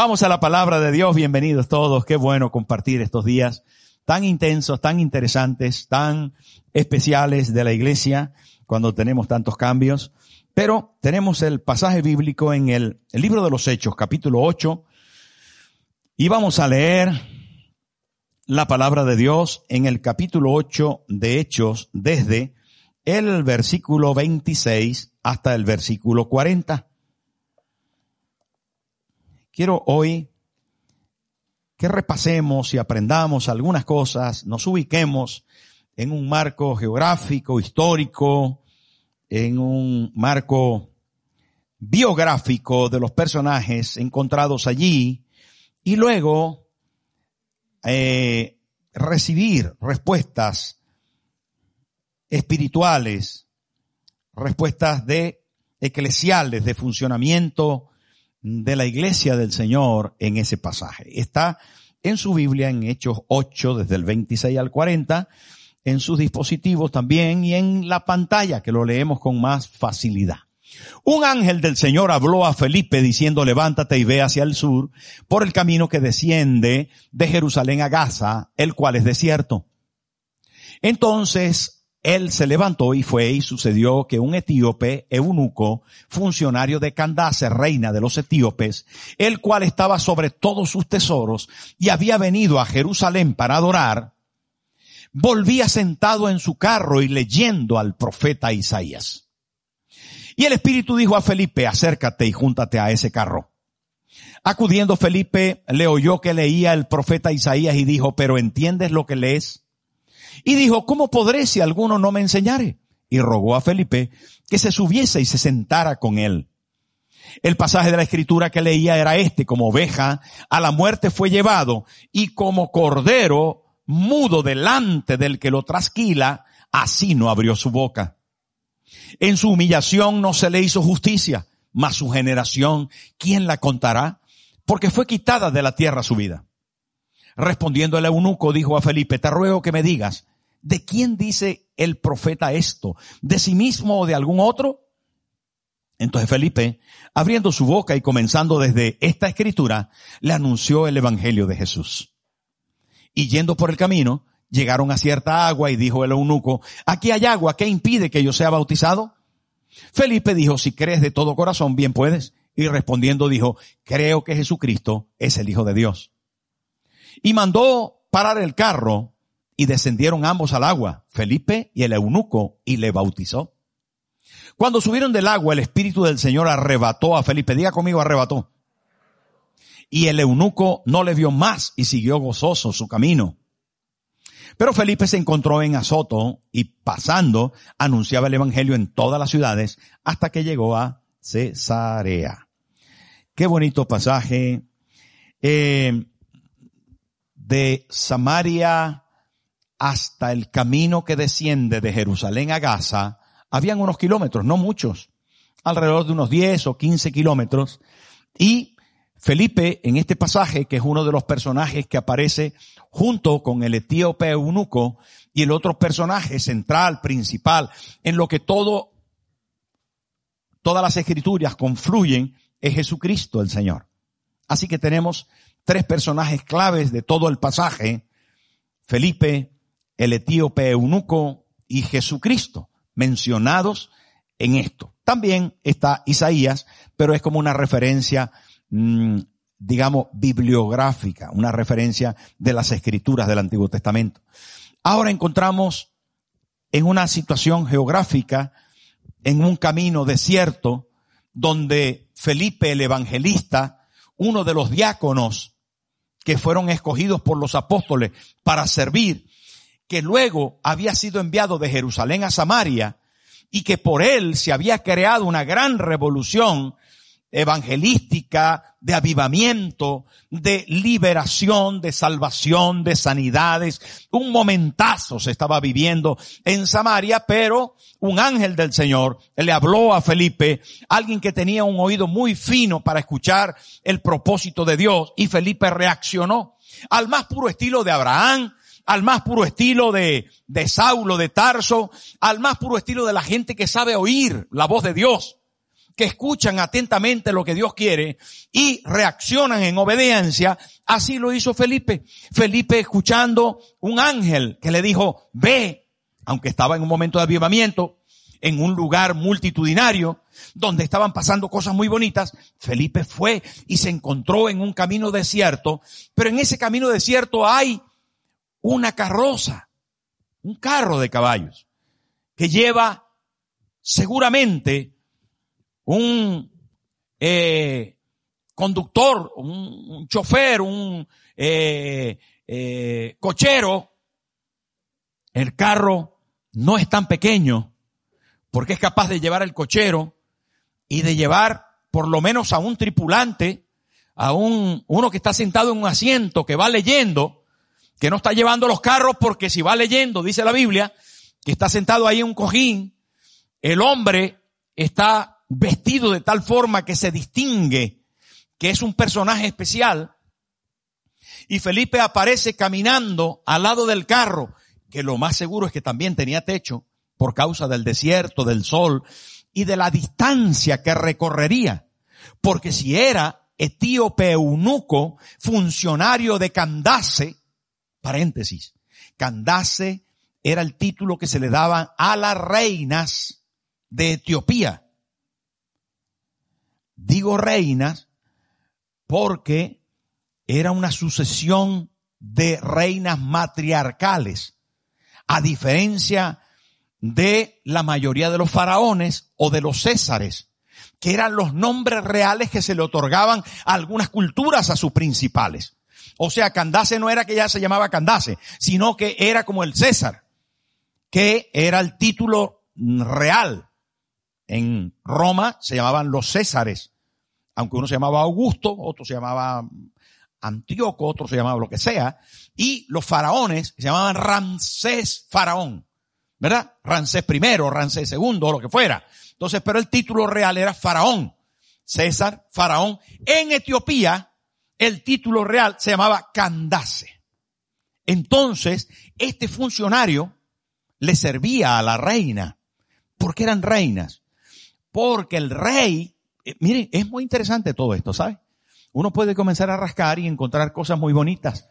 Vamos a la palabra de Dios, bienvenidos todos, qué bueno compartir estos días tan intensos, tan interesantes, tan especiales de la iglesia cuando tenemos tantos cambios. Pero tenemos el pasaje bíblico en el, libro de los Hechos, capítulo 8, y vamos a leer la palabra de Dios en el capítulo 8 de Hechos desde el versículo 26 hasta el versículo 40. Quiero hoy que repasemos y aprendamos algunas cosas, nos ubiquemos en un marco geográfico, histórico, en un marco biográfico de los personajes encontrados allí y luego eh, recibir respuestas espirituales, respuestas de eclesiales, de funcionamiento de la iglesia del Señor en ese pasaje. Está en su Biblia en Hechos 8 desde el 26 al 40, en sus dispositivos también y en la pantalla que lo leemos con más facilidad. Un ángel del Señor habló a Felipe diciendo, levántate y ve hacia el sur por el camino que desciende de Jerusalén a Gaza, el cual es desierto. Entonces él se levantó y fue y sucedió que un etíope, eunuco, funcionario de Candace, reina de los etíopes, el cual estaba sobre todos sus tesoros y había venido a Jerusalén para adorar, volvía sentado en su carro y leyendo al profeta Isaías. Y el Espíritu dijo a Felipe, acércate y júntate a ese carro. Acudiendo Felipe, le oyó que leía el profeta Isaías y dijo, pero ¿entiendes lo que lees? Y dijo, ¿cómo podré si alguno no me enseñare? Y rogó a Felipe que se subiese y se sentara con él. El pasaje de la escritura que leía era este, como oveja a la muerte fue llevado y como cordero mudo delante del que lo trasquila, así no abrió su boca. En su humillación no se le hizo justicia, mas su generación, ¿quién la contará? Porque fue quitada de la tierra su vida. Respondiendo el eunuco dijo a Felipe, te ruego que me digas, ¿de quién dice el profeta esto? ¿De sí mismo o de algún otro? Entonces Felipe, abriendo su boca y comenzando desde esta escritura, le anunció el evangelio de Jesús. Y yendo por el camino, llegaron a cierta agua y dijo el eunuco, aquí hay agua, ¿qué impide que yo sea bautizado? Felipe dijo, si crees de todo corazón, bien puedes. Y respondiendo dijo, creo que Jesucristo es el Hijo de Dios. Y mandó parar el carro y descendieron ambos al agua, Felipe y el eunuco, y le bautizó. Cuando subieron del agua, el Espíritu del Señor arrebató a Felipe. Diga conmigo, arrebató. Y el eunuco no le vio más y siguió gozoso su camino. Pero Felipe se encontró en Azoto y pasando anunciaba el Evangelio en todas las ciudades hasta que llegó a Cesarea. Qué bonito pasaje. Eh, de Samaria hasta el camino que desciende de Jerusalén a Gaza, habían unos kilómetros, no muchos, alrededor de unos 10 o 15 kilómetros. Y Felipe, en este pasaje, que es uno de los personajes que aparece junto con el etíope eunuco y el otro personaje central, principal, en lo que todo, todas las escrituras confluyen, es Jesucristo el Señor. Así que tenemos tres personajes claves de todo el pasaje, Felipe, el etíope eunuco y Jesucristo, mencionados en esto. También está Isaías, pero es como una referencia, mm, digamos, bibliográfica, una referencia de las escrituras del Antiguo Testamento. Ahora encontramos en una situación geográfica, en un camino desierto, donde Felipe el evangelista, uno de los diáconos, que fueron escogidos por los apóstoles para servir, que luego había sido enviado de Jerusalén a Samaria y que por él se había creado una gran revolución evangelística, de avivamiento, de liberación, de salvación, de sanidades. Un momentazo se estaba viviendo en Samaria, pero un ángel del Señor le habló a Felipe, alguien que tenía un oído muy fino para escuchar el propósito de Dios, y Felipe reaccionó al más puro estilo de Abraham, al más puro estilo de, de Saulo de Tarso, al más puro estilo de la gente que sabe oír la voz de Dios que escuchan atentamente lo que Dios quiere y reaccionan en obediencia. Así lo hizo Felipe. Felipe escuchando un ángel que le dijo, ve, aunque estaba en un momento de avivamiento, en un lugar multitudinario, donde estaban pasando cosas muy bonitas, Felipe fue y se encontró en un camino desierto, pero en ese camino desierto hay una carroza, un carro de caballos, que lleva seguramente un eh, conductor, un, chofer, un eh, eh, cochero, el carro no es tan pequeño porque es capaz de llevar el cochero y de llevar por lo menos a un tripulante, a un, uno que está sentado en un asiento, que va leyendo, que no está llevando los carros porque si va leyendo, dice la Biblia, que está sentado ahí en un cojín, el hombre está vestido de tal forma que se distingue que es un personaje especial. Y Felipe aparece caminando al lado del carro, que lo más seguro es que también tenía techo por causa del desierto, del sol y de la distancia que recorrería. Porque si era etíope eunuco, funcionario de Candace, paréntesis, Candace era el título que se le daba a las reinas de Etiopía. Digo reinas porque era una sucesión de reinas matriarcales, a diferencia de la mayoría de los faraones o de los césares, que eran los nombres reales que se le otorgaban algunas culturas a sus principales. O sea, Candace no era que ya se llamaba Candace, sino que era como el César, que era el título real en Roma se llamaban los Césares, aunque uno se llamaba Augusto, otro se llamaba Antíoco, otro se llamaba lo que sea, y los faraones se llamaban Ramsés Faraón, ¿verdad? Ramsés primero, Ramsés segundo, o lo que fuera. Entonces, pero el título real era Faraón, César, Faraón. En Etiopía, el título real se llamaba Candace. Entonces, este funcionario le servía a la reina. porque eran reinas? Porque el rey, eh, miren, es muy interesante todo esto, ¿sabe? Uno puede comenzar a rascar y encontrar cosas muy bonitas.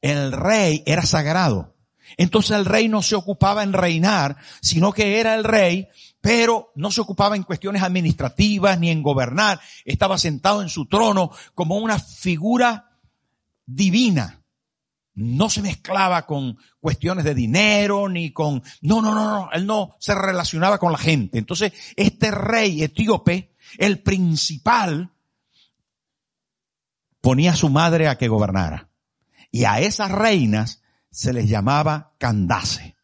El rey era sagrado. Entonces el rey no se ocupaba en reinar, sino que era el rey, pero no se ocupaba en cuestiones administrativas ni en gobernar. Estaba sentado en su trono como una figura divina no se mezclaba con cuestiones de dinero ni con, no, no, no, no, él no se relacionaba con la gente. Entonces, este rey etíope, el principal, ponía a su madre a que gobernara. Y a esas reinas se les llamaba Candace.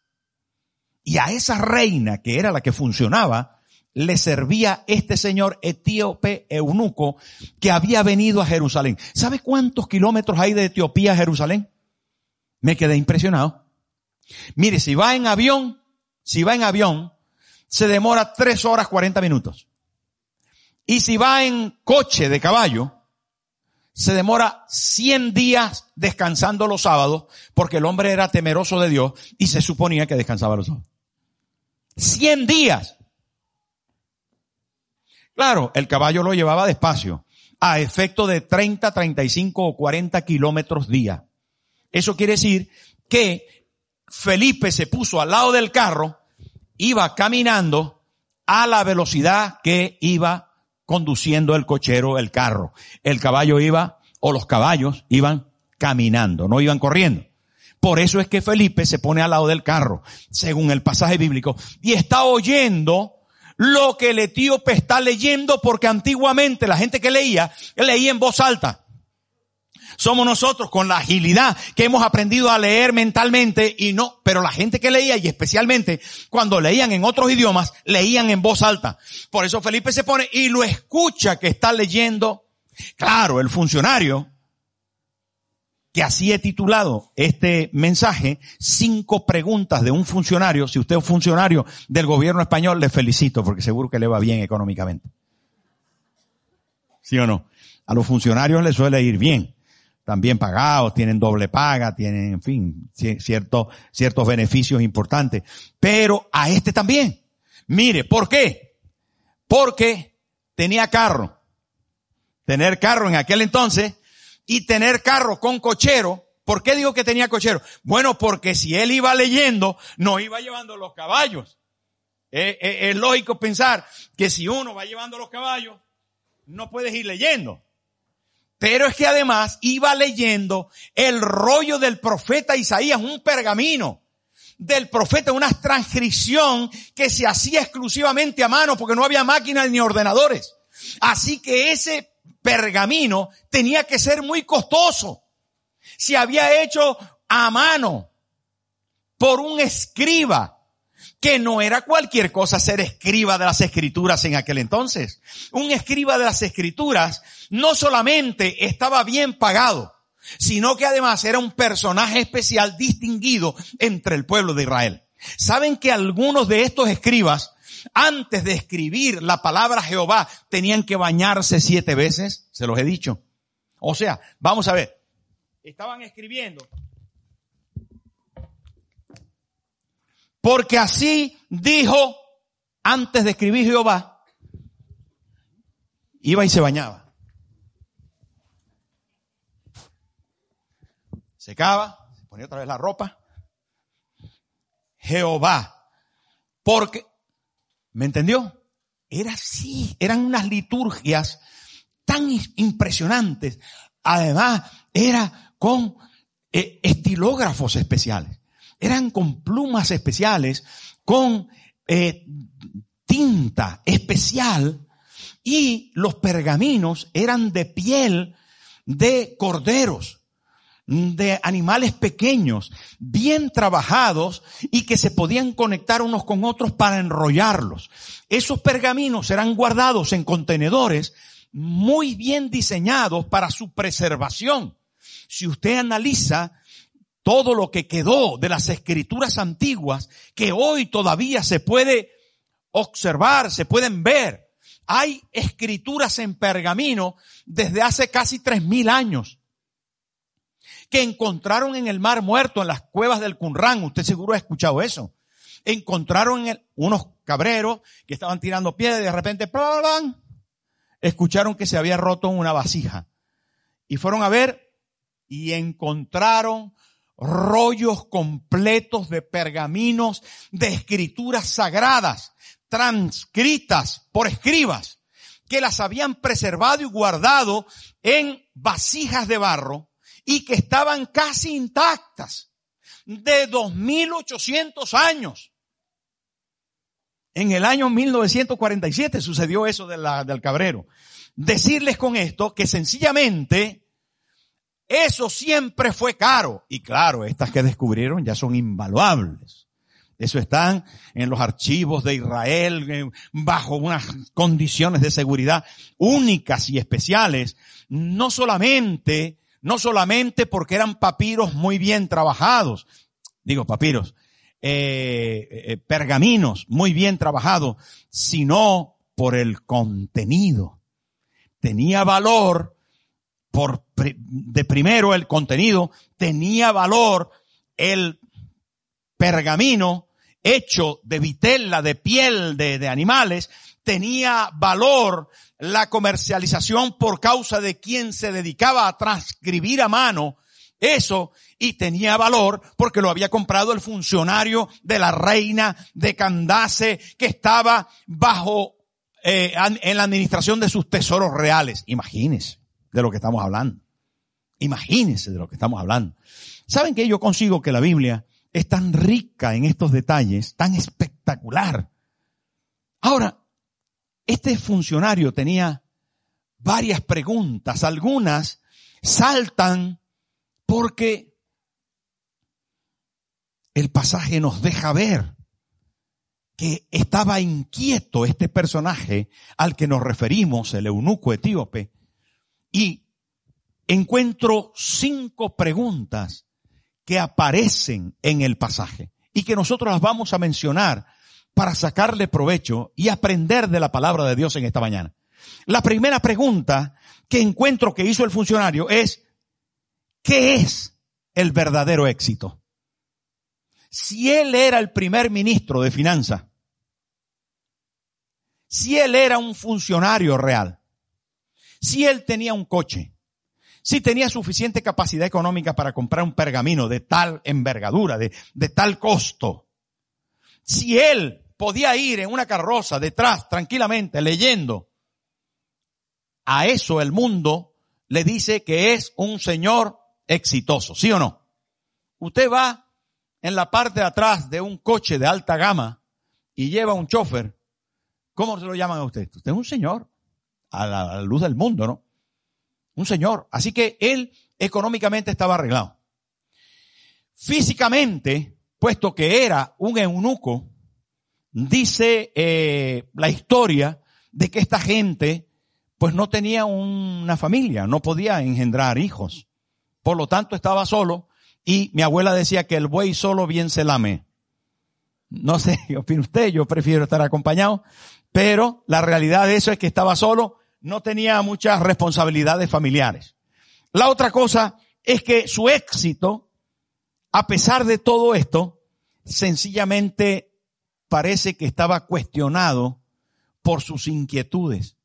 Y a esa reina, que era la que funcionaba, le servía este señor etíope eunuco que había venido a Jerusalén. ¿Sabe cuántos kilómetros hay de Etiopía a Jerusalén? Me quedé impresionado. Mire, si va en avión, si va en avión, se demora tres horas 40 minutos. Y si va en coche de caballo, se demora 100 días descansando los sábados, porque el hombre era temeroso de Dios y se suponía que descansaba los sábados. 100 días. Claro, el caballo lo llevaba despacio, a efecto de 30, 35 o 40 kilómetros día. Eso quiere decir que Felipe se puso al lado del carro, iba caminando a la velocidad que iba conduciendo el cochero el carro. El caballo iba, o los caballos iban caminando, no iban corriendo. Por eso es que Felipe se pone al lado del carro, según el pasaje bíblico, y está oyendo lo que el etíope está leyendo, porque antiguamente la gente que leía, leía en voz alta. Somos nosotros con la agilidad que hemos aprendido a leer mentalmente y no, pero la gente que leía y especialmente cuando leían en otros idiomas, leían en voz alta. Por eso Felipe se pone y lo escucha que está leyendo. Claro, el funcionario que así he titulado este mensaje, cinco preguntas de un funcionario. Si usted es funcionario del gobierno español, le felicito porque seguro que le va bien económicamente. ¿Sí o no? A los funcionarios les suele ir bien. También pagados, tienen doble paga, tienen, en fin, ciertos, ciertos beneficios importantes. Pero a este también. Mire, ¿por qué? Porque tenía carro. Tener carro en aquel entonces y tener carro con cochero. ¿Por qué digo que tenía cochero? Bueno, porque si él iba leyendo, no iba llevando los caballos. es lógico pensar que si uno va llevando los caballos, no puedes ir leyendo. Pero es que además iba leyendo el rollo del profeta Isaías, un pergamino del profeta, una transcripción que se hacía exclusivamente a mano porque no había máquinas ni ordenadores. Así que ese pergamino tenía que ser muy costoso. Se había hecho a mano por un escriba, que no era cualquier cosa ser escriba de las escrituras en aquel entonces. Un escriba de las escrituras no solamente estaba bien pagado, sino que además era un personaje especial distinguido entre el pueblo de Israel. ¿Saben que algunos de estos escribas antes de escribir la palabra Jehová, tenían que bañarse siete veces, se los he dicho. O sea, vamos a ver, estaban escribiendo. Porque así dijo antes de escribir Jehová, iba y se bañaba. Secaba, se ponía otra vez la ropa. Jehová. Porque ¿Me entendió? Era así, eran unas liturgias tan impresionantes. Además, era con eh, estilógrafos especiales. Eran con plumas especiales, con eh, tinta especial y los pergaminos eran de piel de corderos de animales pequeños, bien trabajados y que se podían conectar unos con otros para enrollarlos. Esos pergaminos eran guardados en contenedores muy bien diseñados para su preservación. Si usted analiza todo lo que quedó de las escrituras antiguas, que hoy todavía se puede observar, se pueden ver, hay escrituras en pergamino desde hace casi tres mil años que encontraron en el mar muerto, en las cuevas del Qumran. Usted seguro ha escuchado eso. Encontraron unos cabreros que estaban tirando piedras y de repente escucharon que se había roto una vasija. Y fueron a ver y encontraron rollos completos de pergaminos de escrituras sagradas, transcritas por escribas, que las habían preservado y guardado en vasijas de barro y que estaban casi intactas de 2800 años. En el año 1947 sucedió eso del cabrero. Decirles con esto que sencillamente eso siempre fue caro. Y claro, estas que descubrieron ya son invaluables. Eso están en los archivos de Israel bajo unas condiciones de seguridad únicas y especiales. No solamente no solamente porque eran papiros muy bien trabajados, digo papiros, eh, eh, pergaminos muy bien trabajados, sino por el contenido. Tenía valor por, de primero el contenido, tenía valor el pergamino hecho de vitela, de piel de, de animales, tenía valor la comercialización por causa de quien se dedicaba a transcribir a mano eso y tenía valor porque lo había comprado el funcionario de la reina de Candace que estaba bajo eh, en la administración de sus tesoros reales. Imagínense de lo que estamos hablando. Imagínense de lo que estamos hablando. ¿Saben que yo consigo que la Biblia es tan rica en estos detalles, tan espectacular? Ahora, este funcionario tenía varias preguntas, algunas saltan porque el pasaje nos deja ver que estaba inquieto este personaje al que nos referimos, el eunuco etíope, y encuentro cinco preguntas que aparecen en el pasaje y que nosotros las vamos a mencionar para sacarle provecho y aprender de la palabra de Dios en esta mañana. La primera pregunta que encuentro que hizo el funcionario es, ¿qué es el verdadero éxito? Si él era el primer ministro de finanzas, si él era un funcionario real, si él tenía un coche, si tenía suficiente capacidad económica para comprar un pergamino de tal envergadura, de, tal costo, si él podía ir en una carroza detrás tranquilamente leyendo, a eso el mundo le dice que es un señor exitoso, ¿sí o no? Usted va en la parte de atrás de un coche de alta gama y lleva un chofer, ¿cómo se lo llaman a usted? Usted es un señor, a la, luz del mundo, ¿no? Un señor. Así que él económicamente estaba arreglado. Físicamente, puesto que era un eunuco, dice eh, la historia de que esta gente pues no tenía una familia, no podía engendrar hijos. Por lo tanto estaba solo y mi abuela decía que el buey solo bien se lame. No sé qué opina usted, yo prefiero estar acompañado, pero la realidad de eso es que estaba solo, no tenía muchas responsabilidades familiares. La otra cosa es que su éxito, a pesar de todo esto, sencillamente parece que estaba cuestionado por sus inquietudes.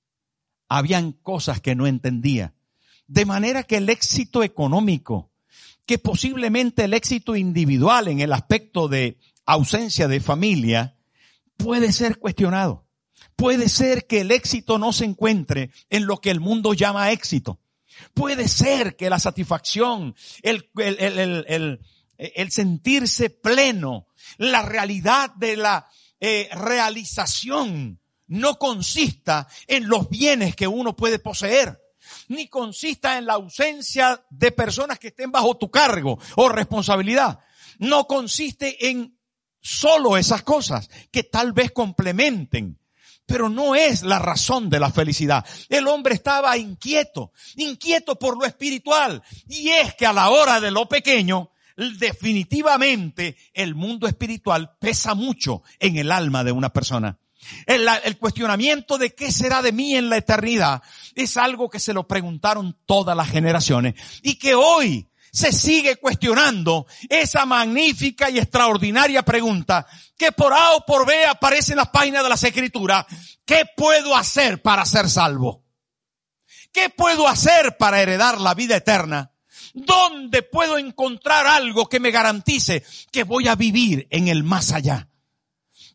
Habían cosas que no entendía. De manera que el éxito económico, que posiblemente el éxito individual en el aspecto de ausencia de familia puede ser cuestionado. Puede ser que el éxito no se encuentre en lo que el mundo llama éxito. Puede ser que la satisfacción, el, el, el, sentirse pleno, la realidad de la eh, realización no consista en los bienes que uno puede poseer ni consista en la ausencia de personas que estén bajo tu cargo o responsabilidad. No consiste en solo esas cosas que tal vez complementen pero no es la razón de la felicidad. El hombre estaba inquieto, inquieto por lo espiritual. Y es que a la hora de lo pequeño, definitivamente el mundo espiritual pesa mucho en el alma de una persona. El, cuestionamiento de qué será de mí en la eternidad es algo que se lo preguntaron todas las generaciones y que hoy se sigue cuestionando esa magnífica y extraordinaria pregunta que por A o por B aparece en las páginas de las escrituras. ¿Qué puedo hacer para ser salvo? ¿Qué puedo hacer para heredar la vida eterna? ¿Dónde puedo encontrar algo que me garantice que voy a vivir en el más allá?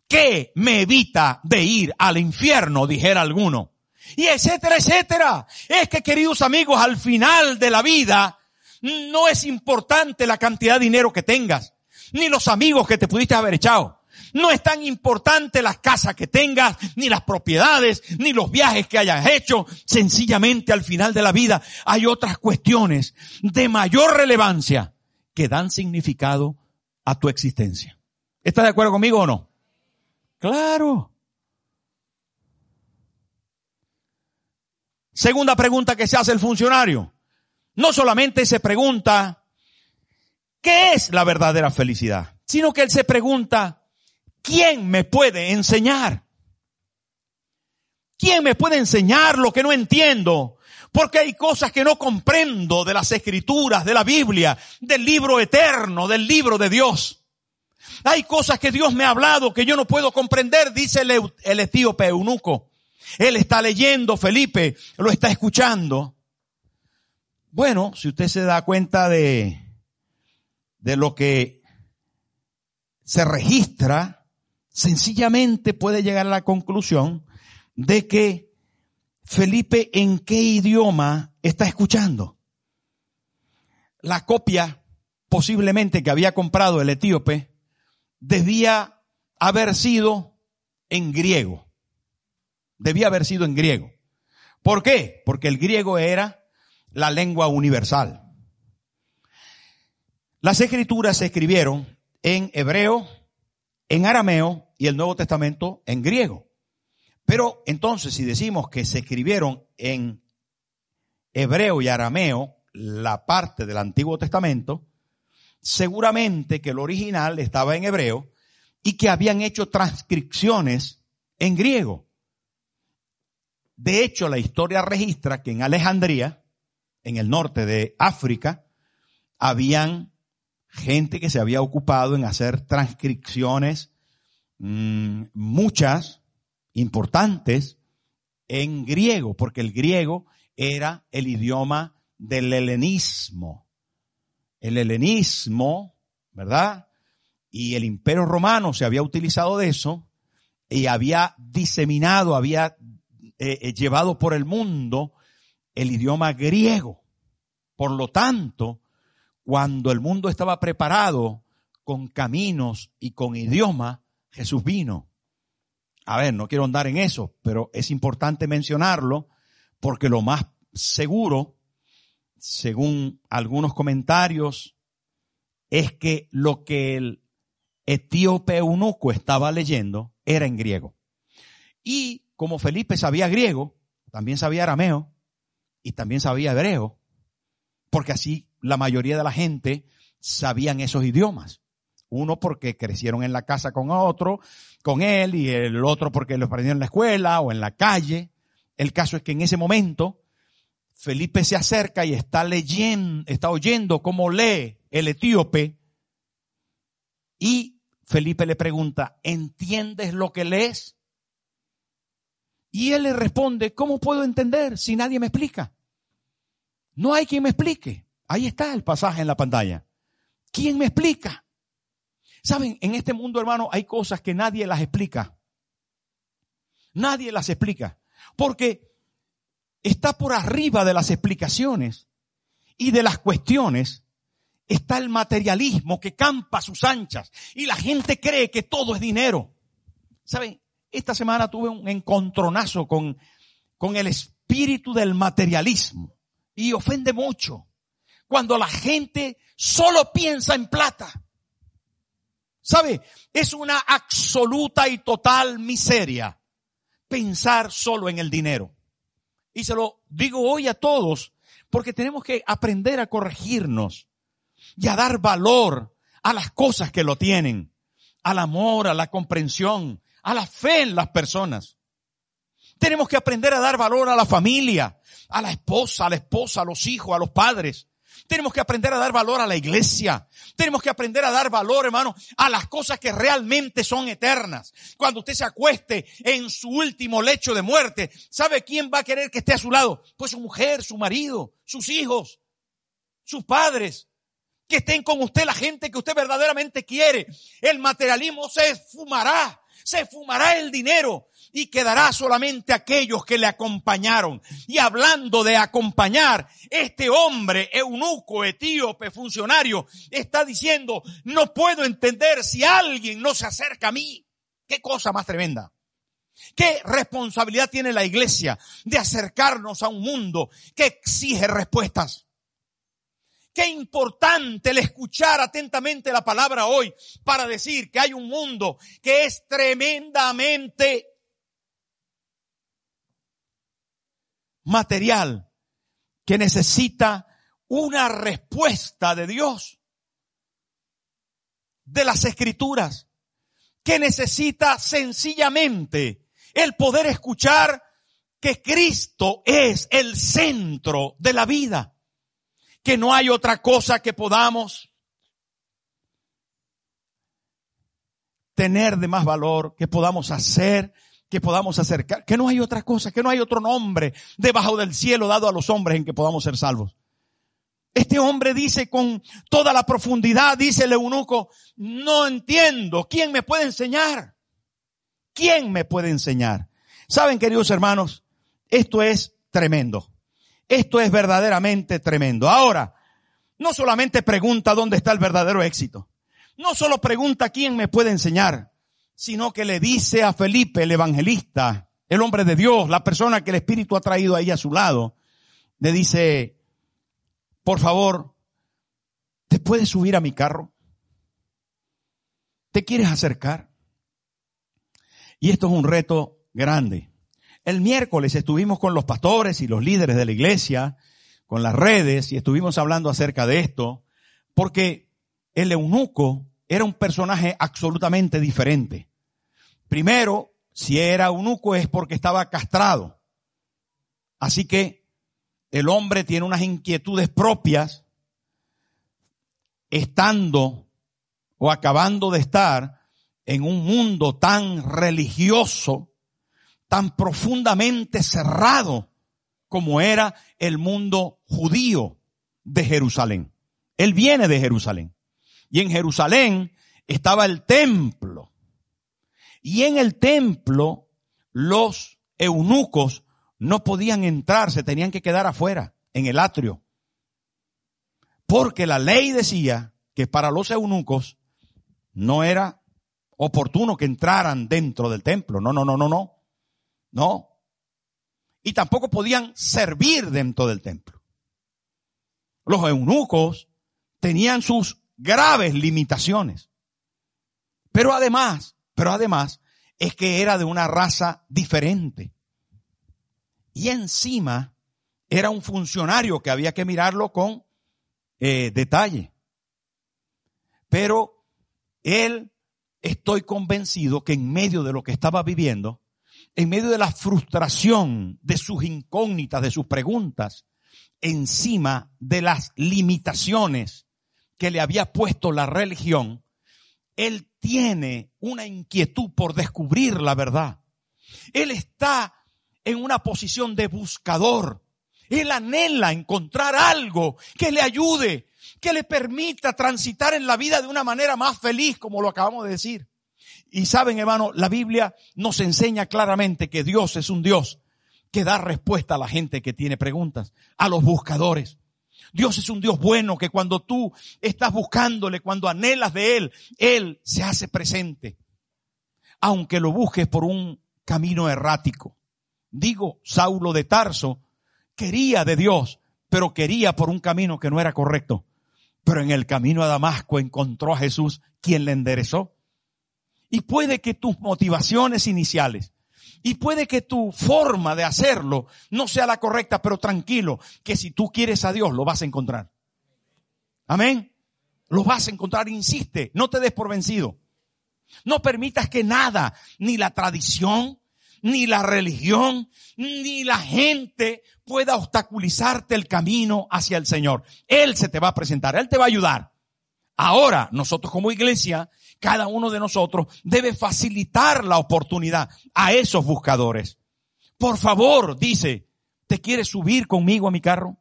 ¿Qué me evita de ir al infierno? Dijera alguno. Y etcétera, etcétera. Es que queridos amigos, al final de la vida, no es importante la cantidad de dinero que tengas, ni los amigos que te pudiste haber echado. No es tan importante las casas que tengas, ni las propiedades, ni los viajes que hayas hecho. Sencillamente al final de la vida hay otras cuestiones de mayor relevancia que dan significado a tu existencia. ¿Estás de acuerdo conmigo o no? Claro. Segunda pregunta que se hace el funcionario. No solamente se pregunta, ¿qué es la verdadera felicidad? Sino que él se pregunta, ¿quién me puede enseñar? ¿Quién me puede enseñar lo que no entiendo? Porque hay cosas que no comprendo de las escrituras, de la Biblia, del libro eterno, del libro de Dios. Hay cosas que Dios me ha hablado que yo no puedo comprender, dice el, el etíope eunuco. Él está leyendo, Felipe lo está escuchando. Bueno, si usted se da cuenta de, de lo que se registra, sencillamente puede llegar a la conclusión de que Felipe en qué idioma está escuchando. La copia posiblemente que había comprado el etíope debía haber sido en griego. Debía haber sido en griego. ¿Por qué? Porque el griego era la lengua universal. Las escrituras se escribieron en hebreo, en arameo y el Nuevo Testamento en griego. Pero entonces si decimos que se escribieron en hebreo y arameo, la parte del Antiguo Testamento, seguramente que el original estaba en hebreo y que habían hecho transcripciones en griego. De hecho, la historia registra que en Alejandría, en el norte de África, habían gente que se había ocupado en hacer transcripciones, mmm, muchas, importantes, en griego, porque el griego era el idioma del helenismo. El helenismo, ¿verdad? Y el imperio romano se había utilizado de eso y había diseminado, había eh, eh, llevado por el mundo el idioma griego. Por lo tanto, cuando el mundo estaba preparado con caminos y con idioma, Jesús vino. A ver, no quiero andar en eso, pero es importante mencionarlo porque lo más seguro, según algunos comentarios, es que lo que el etíope eunuco estaba leyendo era en griego. Y como Felipe sabía griego, también sabía arameo y también sabía hebreo, porque así la mayoría de la gente sabían esos idiomas. Uno porque crecieron en la casa con otro, con él, y el otro porque lo aprendieron en la escuela o en la calle. El caso es que en ese momento Felipe se acerca y está leyendo, está oyendo cómo lee el etíope y Felipe le pregunta, ¿entiendes lo que lees? Y él le responde, ¿cómo puedo entender si nadie me explica? No hay quien me explique. Ahí está el pasaje en la pantalla. ¿Quién me explica? Saben, en este mundo, hermano, hay cosas que nadie las explica. Nadie las explica. Porque está por arriba de las explicaciones y de las cuestiones está el materialismo que campa a sus anchas y la gente cree que todo es dinero. ¿Saben? Esta semana tuve un encontronazo con, con el espíritu del materialismo y ofende mucho cuando la gente solo piensa en plata. ¿Sabe? Es una absoluta y total miseria pensar solo en el dinero. Y se lo digo hoy a todos porque tenemos que aprender a corregirnos y a dar valor a las cosas que lo tienen, al amor, a la comprensión, a la fe en las personas. Tenemos que aprender a dar valor a la familia, a la esposa, a la esposa, a los hijos, a los padres. Tenemos que aprender a dar valor a la iglesia. Tenemos que aprender a dar valor, hermano, a las cosas que realmente son eternas. Cuando usted se acueste en su último lecho de muerte, ¿sabe quién va a querer que esté a su lado? Pues su mujer, su marido, sus hijos, sus padres. Que estén con usted la gente que usted verdaderamente quiere. El materialismo se esfumará se fumará el dinero y quedará solamente aquellos que le acompañaron. Y hablando de acompañar, este hombre, eunuco, etíope, funcionario, está diciendo, no puedo entender si alguien no se acerca a mí. Qué cosa más tremenda. ¿Qué responsabilidad tiene la iglesia de acercarnos a un mundo que exige respuestas? Qué importante el escuchar atentamente la palabra hoy para decir que hay un mundo que es tremendamente material, que necesita una respuesta de Dios, de las escrituras, que necesita sencillamente el poder escuchar que Cristo es el centro de la vida que no hay otra cosa que podamos tener de más valor, que podamos hacer, que podamos acercar, que no hay otra cosa, que no hay otro nombre debajo del cielo dado a los hombres en que podamos ser salvos. Este hombre dice con toda la profundidad, dice el eunuco, no entiendo, ¿quién me puede enseñar? ¿Quién me puede enseñar? Saben, queridos hermanos, esto es tremendo. Esto es verdaderamente tremendo. Ahora, no solamente pregunta dónde está el verdadero éxito. No solo pregunta quién me puede enseñar, sino que le dice a Felipe, el evangelista, el hombre de Dios, la persona que el Espíritu ha traído ahí a su lado, le dice, por favor, ¿te puedes subir a mi carro? ¿Te quieres acercar? Y esto es un reto grande. El miércoles estuvimos con los pastores y los líderes de la iglesia, con las redes, y estuvimos hablando acerca de esto, porque el eunuco era un personaje absolutamente diferente. Primero, si era eunuco es porque estaba castrado. Así que el hombre tiene unas inquietudes propias, estando o acabando de estar en un mundo tan religioso, tan profundamente cerrado como era el mundo judío de Jerusalén. Él viene de Jerusalén. Y en Jerusalén estaba el templo. Y en el templo los eunucos no podían entrar, se tenían que quedar afuera, en el atrio. Porque la ley decía que para los eunucos no era oportuno que entraran dentro del templo. No, no, no, no, no. No. Y tampoco podían servir dentro del templo. Los eunucos tenían sus graves limitaciones. Pero además, pero además, es que era de una raza diferente. Y encima era un funcionario que había que mirarlo con eh, detalle. Pero él, estoy convencido que en medio de lo que estaba viviendo, en medio de la frustración de sus incógnitas, de sus preguntas, encima de las limitaciones que le había puesto la religión, él tiene una inquietud por descubrir la verdad. Él está en una posición de buscador. Él anhela encontrar algo que le ayude, que le permita transitar en la vida de una manera más feliz, como lo acabamos de decir. Y saben, hermano, la Biblia nos enseña claramente que Dios es un Dios que da respuesta a la gente que tiene preguntas, a los buscadores. Dios es un Dios bueno que cuando tú estás buscándole, cuando anhelas de Él, Él se hace presente. Aunque lo busques por un camino errático. Digo, Saulo de Tarso quería de Dios, pero quería por un camino que no era correcto. Pero en el camino a Damasco encontró a Jesús, quien le enderezó. Y puede que tus motivaciones iniciales y puede que tu forma de hacerlo no sea la correcta, pero tranquilo, que si tú quieres a Dios lo vas a encontrar. Amén. Lo vas a encontrar, insiste, no te des por vencido. No permitas que nada, ni la tradición, ni la religión, ni la gente pueda obstaculizarte el camino hacia el Señor. Él se te va a presentar, Él te va a ayudar. Ahora, nosotros como iglesia cada uno de nosotros debe facilitar la oportunidad a esos buscadores. Por favor, dice, ¿te quieres subir conmigo a mi carro?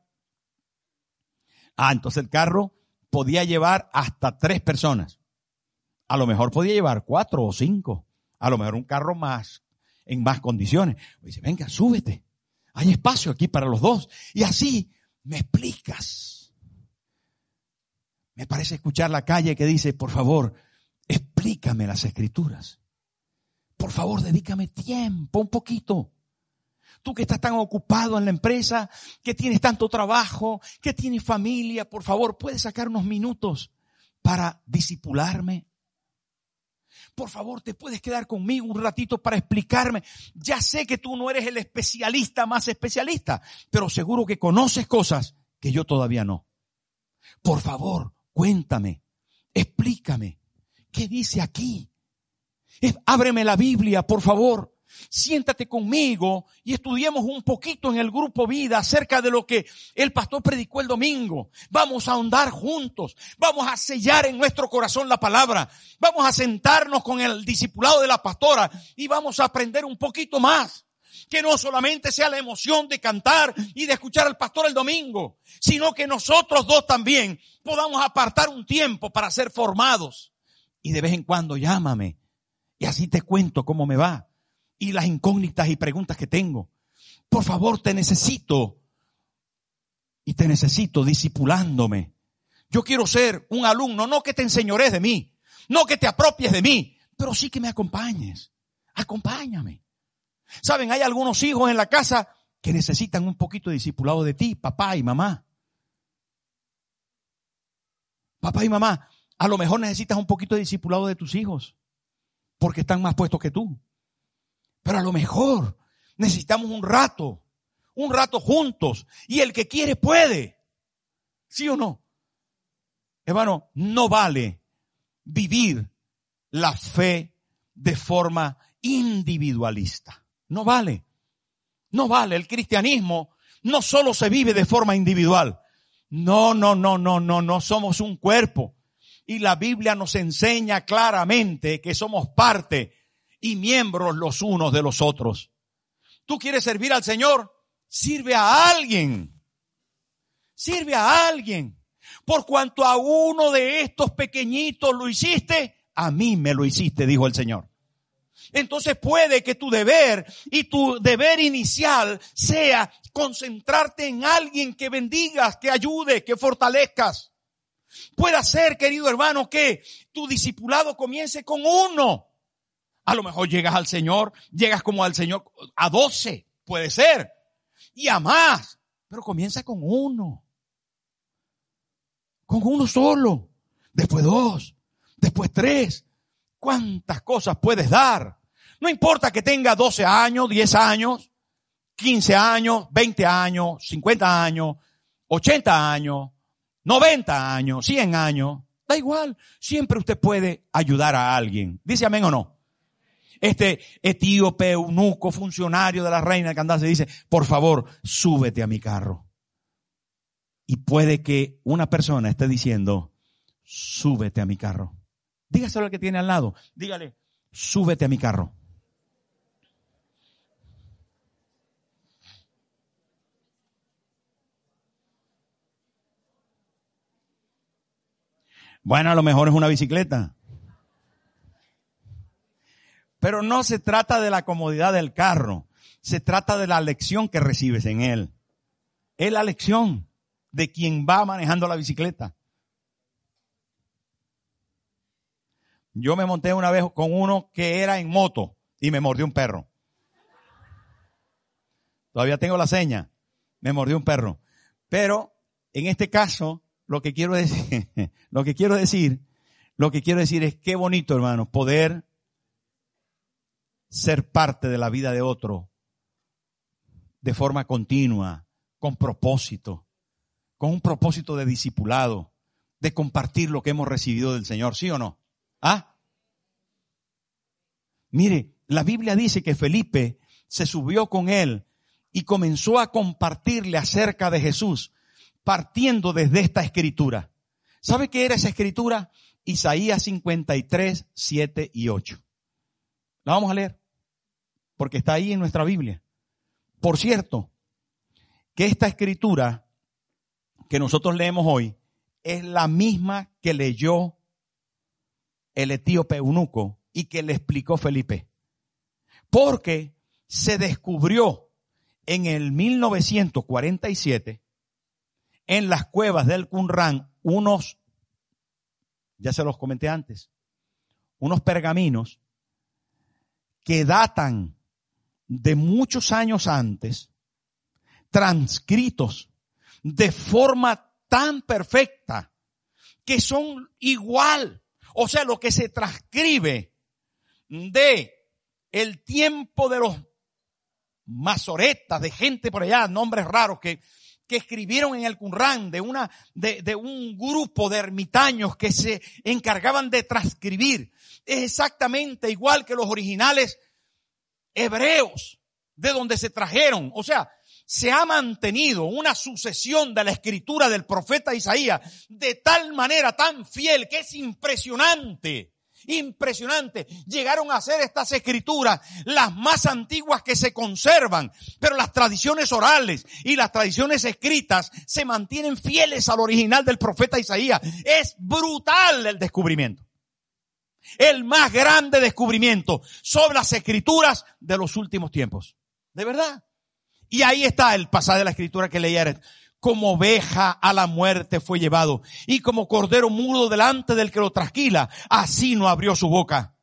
Ah, entonces el carro podía llevar hasta tres personas. A lo mejor podía llevar cuatro o cinco. A lo mejor un carro más, en más condiciones. Dice, venga, súbete. Hay espacio aquí para los dos. Y así me explicas. Me parece escuchar la calle que dice, por favor, explícame las escrituras. Por favor, dedícame tiempo, un poquito. Tú que estás tan ocupado en la empresa, que tienes tanto trabajo, que tienes familia, por favor, puedes sacar unos minutos para disipularme. Por favor, te puedes quedar conmigo un ratito para explicarme. Ya sé que tú no eres el especialista más especialista, pero seguro que conoces cosas que yo todavía no. Por favor, cuéntame, explícame. ¿Qué dice aquí? ábreme la Biblia, por favor. Siéntate conmigo y estudiemos un poquito en el grupo vida acerca de lo que el pastor predicó el domingo. Vamos a ahondar juntos. Vamos a sellar en nuestro corazón la palabra. Vamos a sentarnos con el discipulado de la pastora y vamos a aprender un poquito más. Que no solamente sea la emoción de cantar y de escuchar al pastor el domingo, sino que nosotros dos también podamos apartar un tiempo para ser formados y de vez en cuando llámame y así te cuento cómo me va y las incógnitas y preguntas que tengo. Por favor, te necesito y te necesito disipulándome. Yo quiero ser un alumno, no que te enseñores de mí, no que te apropies de mí, pero sí que me acompañes. Acompáñame. Saben, hay algunos hijos en la casa que necesitan un poquito de discipulado de ti, papá y mamá. Papá y mamá, a lo mejor necesitas un poquito de discipulado de tus hijos, porque están más puestos que tú. Pero a lo mejor necesitamos un rato, un rato juntos, y el que quiere puede. ¿Sí o no? Hermano, no vale vivir la fe de forma individualista. No vale. No vale. El cristianismo no solo se vive de forma individual. No, no, no, no, no, no somos un cuerpo. Y la Biblia nos enseña claramente que somos parte y miembros los unos de los otros. ¿Tú quieres servir al Señor? Sirve a alguien. Sirve a alguien. Por cuanto a uno de estos pequeñitos lo hiciste, a mí me lo hiciste, dijo el Señor. Entonces puede que tu deber y tu deber inicial sea concentrarte en alguien que bendigas, que ayude, que fortalezcas. Puede ser, querido hermano, que tu discipulado comience con uno. A lo mejor llegas al Señor, llegas como al Señor a doce, puede ser, y a más, pero comienza con uno. Con uno solo, después dos, después tres. ¿Cuántas cosas puedes dar? No importa que tenga 12 años, 10 años, 15 años, 20 años, 50 años, 80 años, 90 años, 100 años. Da igual. Siempre usted puede ayudar a alguien. Dice amén o no. Este etíope, eunuco, funcionario de la reina de Candace dice, por favor, súbete a mi carro. Y puede que una persona esté diciendo, súbete a mi carro. Dígaselo al que tiene al lado. Dígale, súbete a mi carro. Bueno, a lo mejor es una bicicleta. Pero no se trata de la comodidad del carro. Se trata de la lección que recibes en él. Es la lección de quien va manejando la bicicleta. Yo me monté una vez con uno que era en moto y me mordió un perro. Todavía tengo la seña. Me mordió un perro. Pero en este caso, lo que quiero decir, lo que quiero decir, lo que quiero decir es qué bonito, hermano, poder ser parte de la vida de otro de forma continua, con propósito con un propósito de discipulado, de compartir lo que hemos recibido del Señor, ¿sí o no? ¿Ah? Mire, la Biblia dice que Felipe se subió con él y comenzó a compartirle acerca de Jesús, partiendo desde esta escritura. ¿Sabe qué era esa escritura? Isaías 53, 7 y 8. La vamos a leer, porque está ahí en nuestra Biblia. Por cierto, que esta escritura que nosotros leemos hoy es la misma que leyó el etíope eunuco y que le explicó Felipe. Porque se descubrió en el 1947 en las cuevas del Qumran unos, ya se los comenté antes, unos pergaminos que datan de muchos años antes, transcritos de forma tan perfecta que son igual. O sea, lo que se transcribe de el tiempo de los masoretas, de gente por allá, nombres raros que, que escribieron en el Qumran, de una, de, de un grupo de ermitaños que se encargaban de transcribir. Es exactamente igual que los originales hebreos, de donde se trajeron. O sea, se ha mantenido una sucesión de la escritura del profeta Isaías de tal manera tan fiel que es impresionante. Impresionante. Llegaron a ser estas escrituras las más antiguas que se conservan, pero las tradiciones orales y las tradiciones escritas se mantienen fieles al original del profeta Isaías. Es brutal el descubrimiento. El más grande descubrimiento sobre las escrituras de los últimos tiempos. De verdad. Y ahí está el pasaje de la escritura que leía. Como oveja a la muerte fue llevado y como cordero mudo delante del que lo trasquila, así no abrió su boca.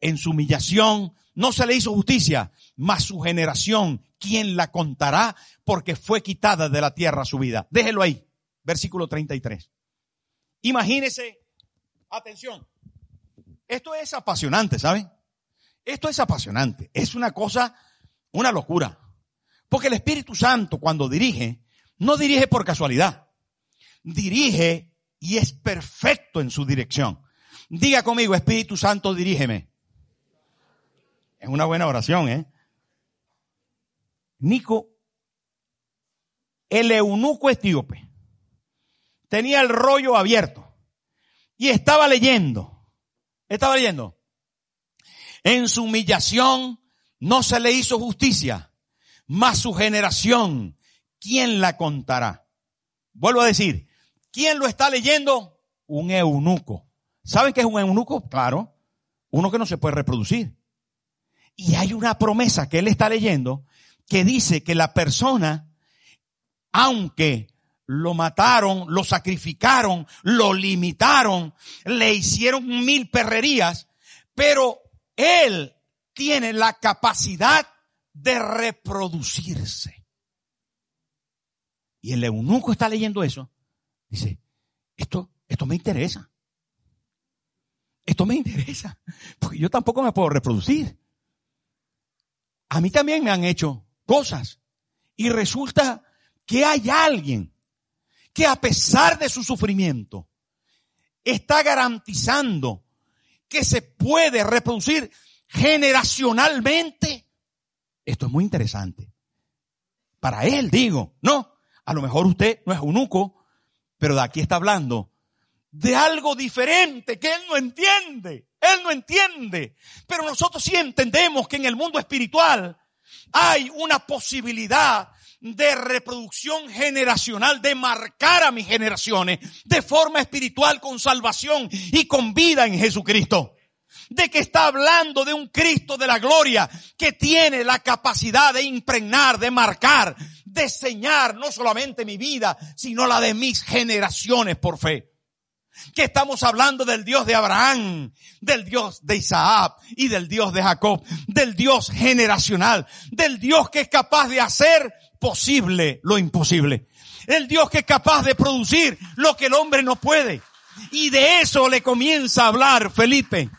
En su humillación no se le hizo justicia, mas su generación, ¿quién la contará? Porque fue quitada de la tierra su vida. Déjelo ahí, versículo 33. Imagínese, atención, esto es apasionante, ¿saben? Esto es apasionante, es una cosa, una locura. Porque el Espíritu Santo cuando dirige, no dirige por casualidad, dirige y es perfecto en su dirección. Diga conmigo, Espíritu Santo, dirígeme. Es una buena oración, ¿eh? Nico, el eunuco etíope, tenía el rollo abierto y estaba leyendo. Estaba leyendo. En su humillación no se le hizo justicia, mas su generación, ¿quién la contará? Vuelvo a decir, ¿quién lo está leyendo? Un eunuco. ¿Saben qué es un eunuco? Claro, uno que no se puede reproducir. Y hay una promesa que él está leyendo que dice que la persona, aunque lo mataron, lo sacrificaron, lo limitaron, le hicieron mil perrerías, pero él tiene la capacidad de reproducirse. Y el eunuco está leyendo eso. Dice, esto, esto me interesa. Esto me interesa. Porque yo tampoco me puedo reproducir. A mí también me han hecho cosas. Y resulta que hay alguien que a pesar de su sufrimiento está garantizando que se puede reproducir generacionalmente. Esto es muy interesante. Para él digo, no, a lo mejor usted no es eunuco, pero de aquí está hablando de algo diferente que él no entiende. Él no entiende. Pero nosotros sí entendemos que en el mundo espiritual hay una posibilidad de reproducción generacional, de marcar a mis generaciones de forma espiritual con salvación y con vida en Jesucristo. De que está hablando de un Cristo de la gloria que tiene la capacidad de impregnar, de marcar, de señar no solamente mi vida, sino la de mis generaciones por fe que estamos hablando del Dios de Abraham, del Dios de Isaac y del Dios de Jacob, del Dios generacional, del Dios que es capaz de hacer posible lo imposible, el Dios que es capaz de producir lo que el hombre no puede. Y de eso le comienza a hablar Felipe.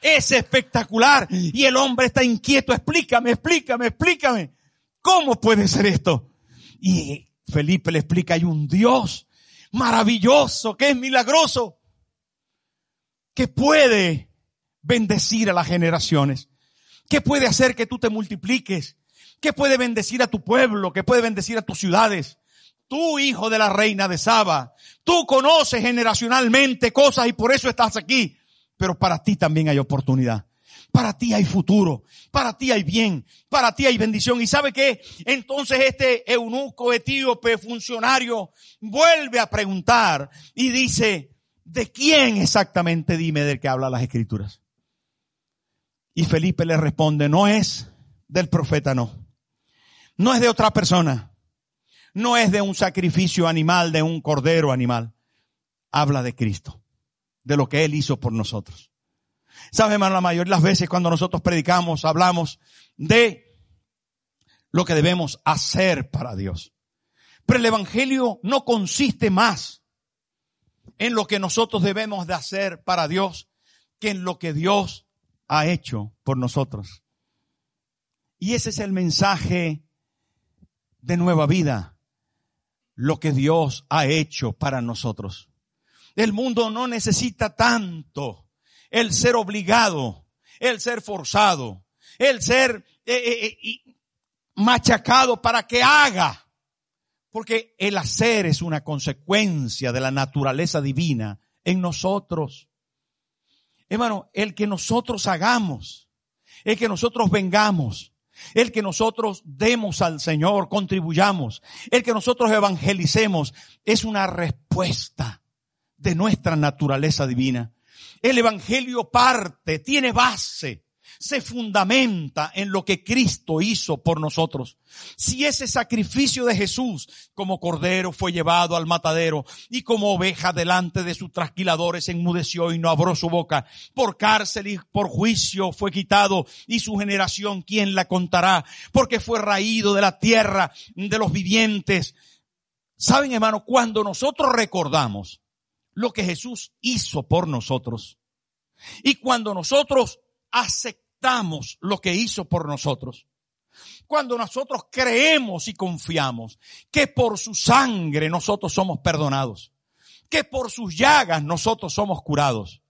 Es espectacular y el hombre está inquieto, explícame, explícame, explícame. ¿Cómo puede ser esto? Y Felipe le explica, hay un Dios maravilloso, que es milagroso, que puede bendecir a las generaciones, que puede hacer que tú te multipliques, que puede bendecir a tu pueblo, que puede bendecir a tus ciudades. Tú, hijo de la reina de Saba, tú conoces generacionalmente cosas y por eso estás aquí, pero para ti también hay oportunidad. Para ti hay futuro, para ti hay bien, para ti hay bendición. ¿Y sabe qué? Entonces este eunuco etíope funcionario vuelve a preguntar y dice, ¿de quién exactamente dime del que habla las escrituras? Y Felipe le responde, no es del profeta, no. No es de otra persona. No es de un sacrificio animal, de un cordero animal. Habla de Cristo, de lo que Él hizo por nosotros. ¿Sabe, hermano? La mayoría de las veces cuando nosotros predicamos, hablamos de lo que debemos hacer para Dios. Pero el Evangelio no consiste más en lo que nosotros debemos de hacer para Dios que en lo que Dios ha hecho por nosotros. Y ese es el mensaje de nueva vida, lo que Dios ha hecho para nosotros. El mundo no necesita tanto el ser obligado, el ser forzado, el ser eh, eh, eh, machacado para que haga. Porque el hacer es una consecuencia de la naturaleza divina en nosotros. Hermano, el que nosotros hagamos, el que nosotros vengamos, el que nosotros demos al Señor, contribuyamos, el que nosotros evangelicemos, es una respuesta de nuestra naturaleza divina. El Evangelio parte, tiene base, se fundamenta en lo que Cristo hizo por nosotros. Si ese sacrificio de Jesús como cordero fue llevado al matadero y como oveja delante de sus trasquiladores enmudeció y no abrió su boca, por cárcel y por juicio fue quitado y su generación, ¿quién la contará? Porque fue raído de la tierra de los vivientes. Saben hermano, cuando nosotros recordamos lo que Jesús hizo por nosotros. Y cuando nosotros aceptamos lo que hizo por nosotros, cuando nosotros creemos y confiamos que por su sangre nosotros somos perdonados, que por sus llagas nosotros somos curados,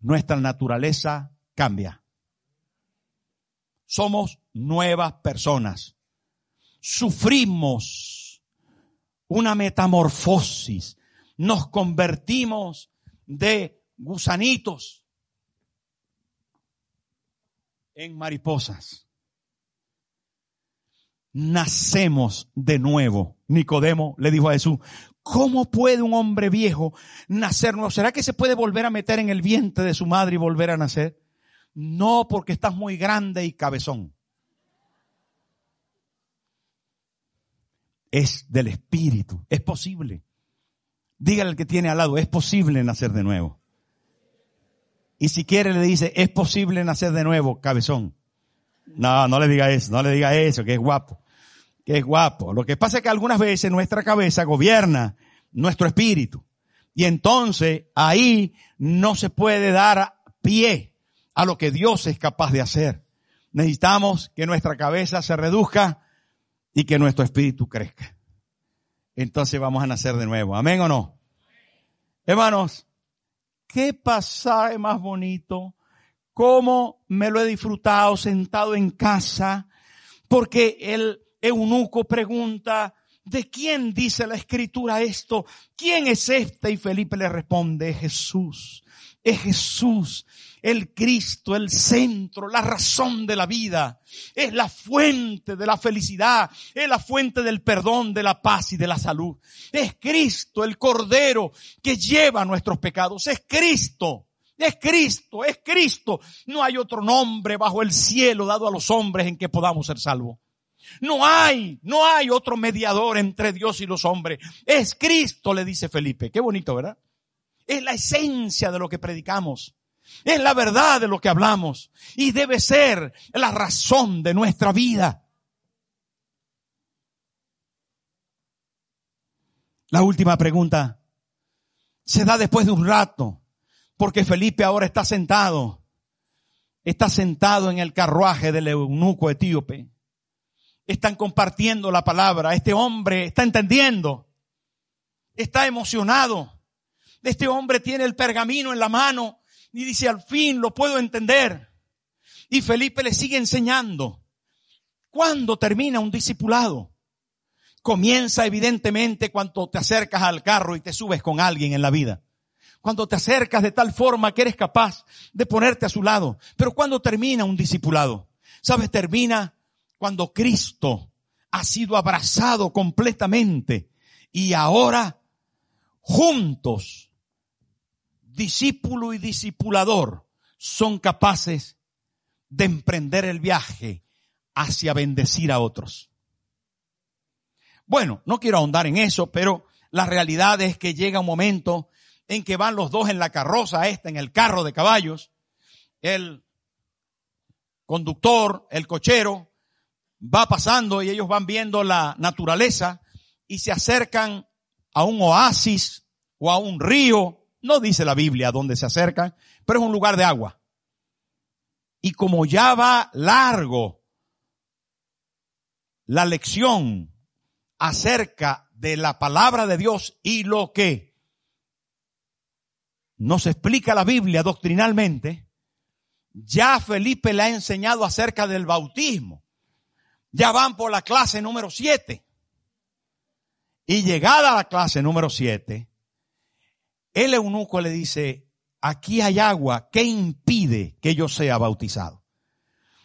nuestra naturaleza cambia. Somos nuevas personas. Sufrimos una metamorfosis. Nos convertimos de gusanitos en mariposas. Nacemos de nuevo. Nicodemo le dijo a Jesús, ¿cómo puede un hombre viejo nacer nuevo? ¿Será que se puede volver a meter en el vientre de su madre y volver a nacer? No, porque estás muy grande y cabezón. Es del espíritu. Es posible. Dígale al que tiene al lado, es posible nacer de nuevo. Y si quiere le dice, es posible nacer de nuevo, cabezón. No, no le diga eso, no le diga eso, que es guapo. Que es guapo. Lo que pasa es que algunas veces nuestra cabeza gobierna nuestro espíritu. Y entonces ahí no se puede dar pie a lo que Dios es capaz de hacer. Necesitamos que nuestra cabeza se reduzca y que nuestro espíritu crezca. Entonces vamos a nacer de nuevo. Amén o no. Hermanos, qué pasaje más bonito, cómo me lo he disfrutado sentado en casa, porque el eunuco pregunta, ¿de quién dice la escritura esto? ¿Quién es este? Y Felipe le responde, Jesús, es Jesús el Cristo, el centro, la razón de la vida. Es la fuente de la felicidad, es la fuente del perdón, de la paz y de la salud. Es Cristo, el Cordero que lleva nuestros pecados. Es Cristo. Es Cristo, es Cristo. No hay otro nombre bajo el cielo dado a los hombres en que podamos ser salvos. No hay, no hay otro mediador entre Dios y los hombres. Es Cristo, le dice Felipe. Qué bonito, ¿verdad? Es la esencia de lo que predicamos. Es la verdad de lo que hablamos y debe ser la razón de nuestra vida. La última pregunta se da después de un rato, porque Felipe ahora está sentado, está sentado en el carruaje del eunuco etíope. Están compartiendo la palabra. Este hombre está entendiendo, está emocionado. Este hombre tiene el pergamino en la mano y dice, al fin lo puedo entender. Y Felipe le sigue enseñando. ¿Cuándo termina un discipulado? Comienza evidentemente cuando te acercas al carro y te subes con alguien en la vida. Cuando te acercas de tal forma que eres capaz de ponerte a su lado. Pero cuando termina un discipulado? ¿Sabes? Termina cuando Cristo ha sido abrazado completamente y ahora juntos discípulo y discipulador son capaces de emprender el viaje hacia bendecir a otros. Bueno, no quiero ahondar en eso, pero la realidad es que llega un momento en que van los dos en la carroza esta, en el carro de caballos, el conductor, el cochero, va pasando y ellos van viendo la naturaleza y se acercan a un oasis o a un río no dice la Biblia dónde se acercan, pero es un lugar de agua. Y como ya va largo la lección acerca de la palabra de Dios y lo que nos explica la Biblia doctrinalmente, ya Felipe le ha enseñado acerca del bautismo. Ya van por la clase número 7. Y llegada a la clase número 7, el eunuco le dice, aquí hay agua, ¿qué impide que yo sea bautizado?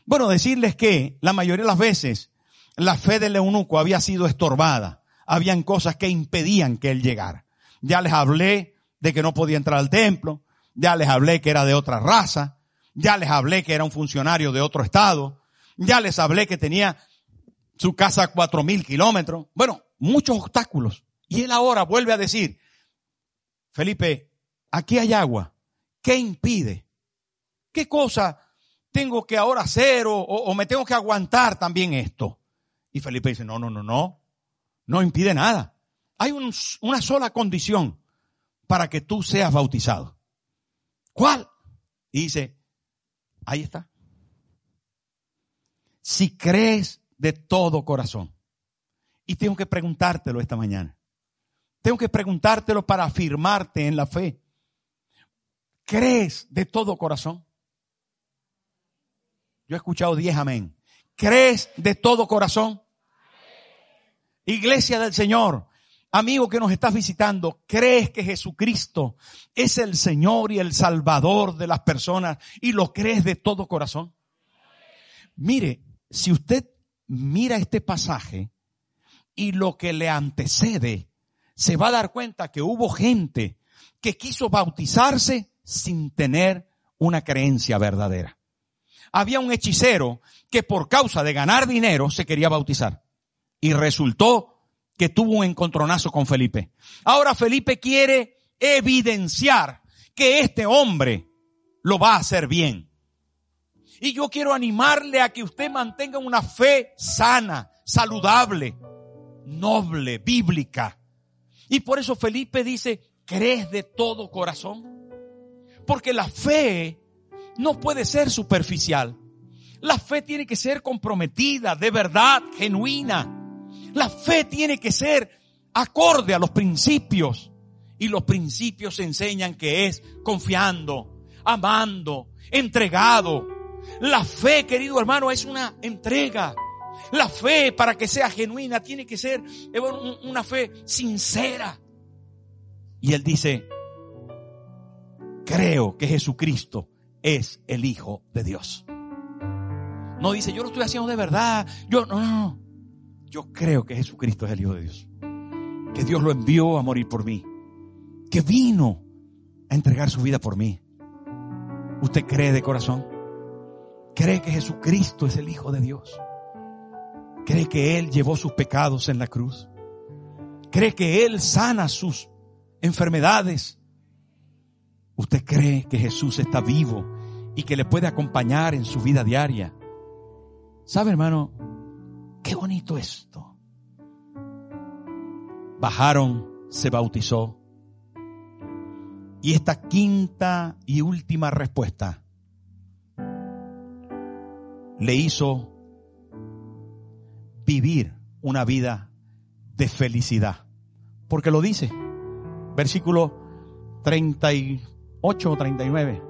Bueno, decirles que la mayoría de las veces la fe del eunuco había sido estorbada. Habían cosas que impedían que él llegara. Ya les hablé de que no podía entrar al templo. Ya les hablé que era de otra raza. Ya les hablé que era un funcionario de otro estado. Ya les hablé que tenía su casa a cuatro mil kilómetros. Bueno, muchos obstáculos. Y él ahora vuelve a decir, Felipe, aquí hay agua. ¿Qué impide? ¿Qué cosa tengo que ahora hacer o, me tengo que aguantar también esto? Y Felipe dice, no, no, no, no. No impide nada. Hay una sola condición para que tú seas bautizado. ¿Cuál? Y dice, ahí está. Si crees de todo corazón. Y tengo que preguntártelo esta mañana. Tengo que preguntártelo para afirmarte en la fe. ¿Crees de todo corazón? Yo he escuchado diez amén. ¿Crees de todo corazón? Iglesia del Señor, amigo que nos estás visitando, ¿crees que Jesucristo es el Señor y el Salvador de las personas y lo crees de todo corazón? Mire, si usted mira este pasaje y lo que le antecede, se va a dar cuenta que hubo gente que quiso bautizarse sin tener una creencia verdadera. Había un hechicero que por causa de ganar dinero se quería bautizar. Y resultó que tuvo un encontronazo con Felipe. Ahora Felipe quiere evidenciar que este hombre lo va a hacer bien. Y yo quiero animarle a que usted mantenga una fe sana, saludable, noble, bíblica. Y por eso Felipe dice, ¿crees de todo corazón? Porque la fe no puede ser superficial. La fe tiene que ser comprometida, de verdad, genuina. La fe tiene que ser acorde a los principios. Y los principios enseñan que es confiando, amando, entregado. La fe, querido hermano, es una entrega. La fe, para que sea genuina, tiene que ser una fe sincera. Y él dice, creo que Jesucristo es el Hijo de Dios. No dice, yo lo estoy haciendo de verdad. Yo, no, no, Yo creo que Jesucristo es el Hijo de Dios. Que Dios lo envió a morir por mí. Que vino a entregar su vida por mí. ¿Usted cree de corazón? ¿Cree que Jesucristo es el Hijo de Dios? ¿Cree que Él llevó sus pecados en la cruz? ¿Cree que Él sana sus enfermedades? ¿Usted cree que Jesús está vivo y que le puede acompañar en su vida diaria? ¿Sabe, hermano? Qué bonito esto. Bajaron, se bautizó. Y esta quinta y última respuesta le hizo vivir una vida de felicidad. Porque lo dice. Versículo 38 o 39.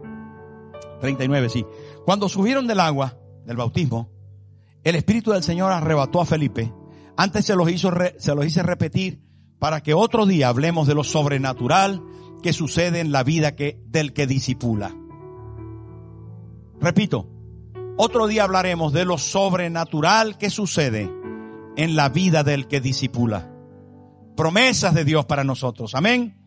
39, sí. Cuando subieron del agua, del bautismo, el Espíritu del Señor arrebató a Felipe. Antes se los hizo, se los hice repetir para que otro día hablemos de lo sobrenatural que sucede en la vida que, del que disipula. Repito, otro día hablaremos de lo sobrenatural que sucede en la vida del que disipula. Promesas de Dios para nosotros. Amén.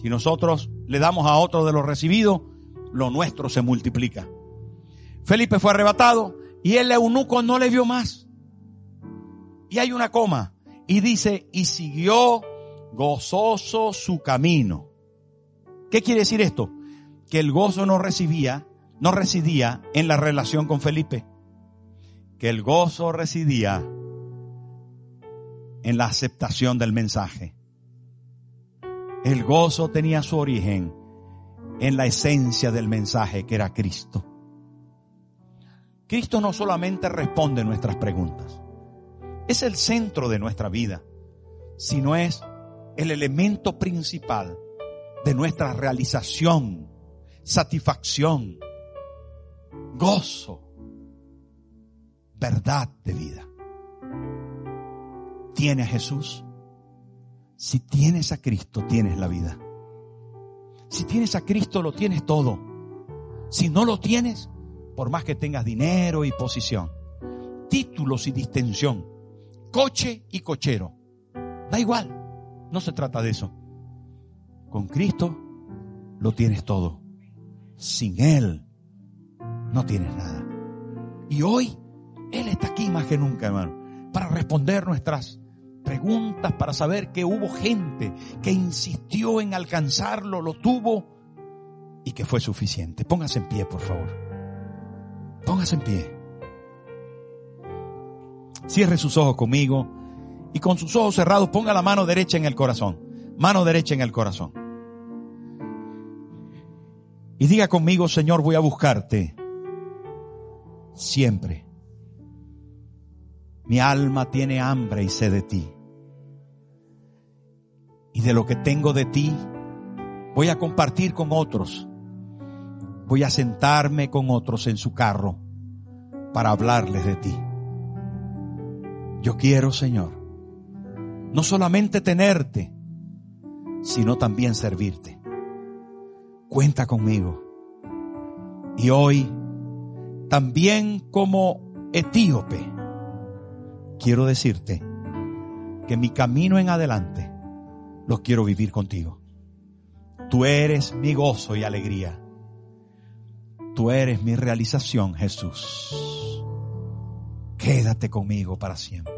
Si nosotros le damos a otro de lo recibido, lo nuestro se multiplica. Felipe fue arrebatado y el eunuco no le vio más. Y hay una coma. Y dice, y siguió gozoso su camino. ¿Qué quiere decir esto? Que el gozo no recibía, no residía en la relación con Felipe. Que el gozo residía en la aceptación del mensaje. El gozo tenía su origen en la esencia del mensaje que era Cristo. Cristo no solamente responde nuestras preguntas, es el centro de nuestra vida, sino es el elemento principal de nuestra realización, satisfacción, gozo, verdad de vida. ¿Tiene a Jesús? Si tienes a Cristo, tienes la vida. Si tienes a Cristo, lo tienes todo. Si no lo tienes, por más que tengas dinero y posición, títulos y distensión, coche y cochero, da igual, no se trata de eso. Con Cristo lo tienes todo. Sin Él no tienes nada. Y hoy Él está aquí más que nunca, hermano, para responder nuestras preguntas, para saber que hubo gente que insistió en alcanzarlo, lo tuvo y que fue suficiente. Póngase en pie, por favor. Póngase en pie. Cierre sus ojos conmigo y con sus ojos cerrados ponga la mano derecha en el corazón. Mano derecha en el corazón. Y diga conmigo, Señor, voy a buscarte siempre. Mi alma tiene hambre y sed de ti. Y de lo que tengo de ti, voy a compartir con otros. Voy a sentarme con otros en su carro para hablarles de ti. Yo quiero, Señor, no solamente tenerte, sino también servirte. Cuenta conmigo. Y hoy, también como etíope, quiero decirte que mi camino en adelante lo quiero vivir contigo. Tú eres mi gozo y alegría. Tú eres mi realización, Jesús. Quédate conmigo para siempre.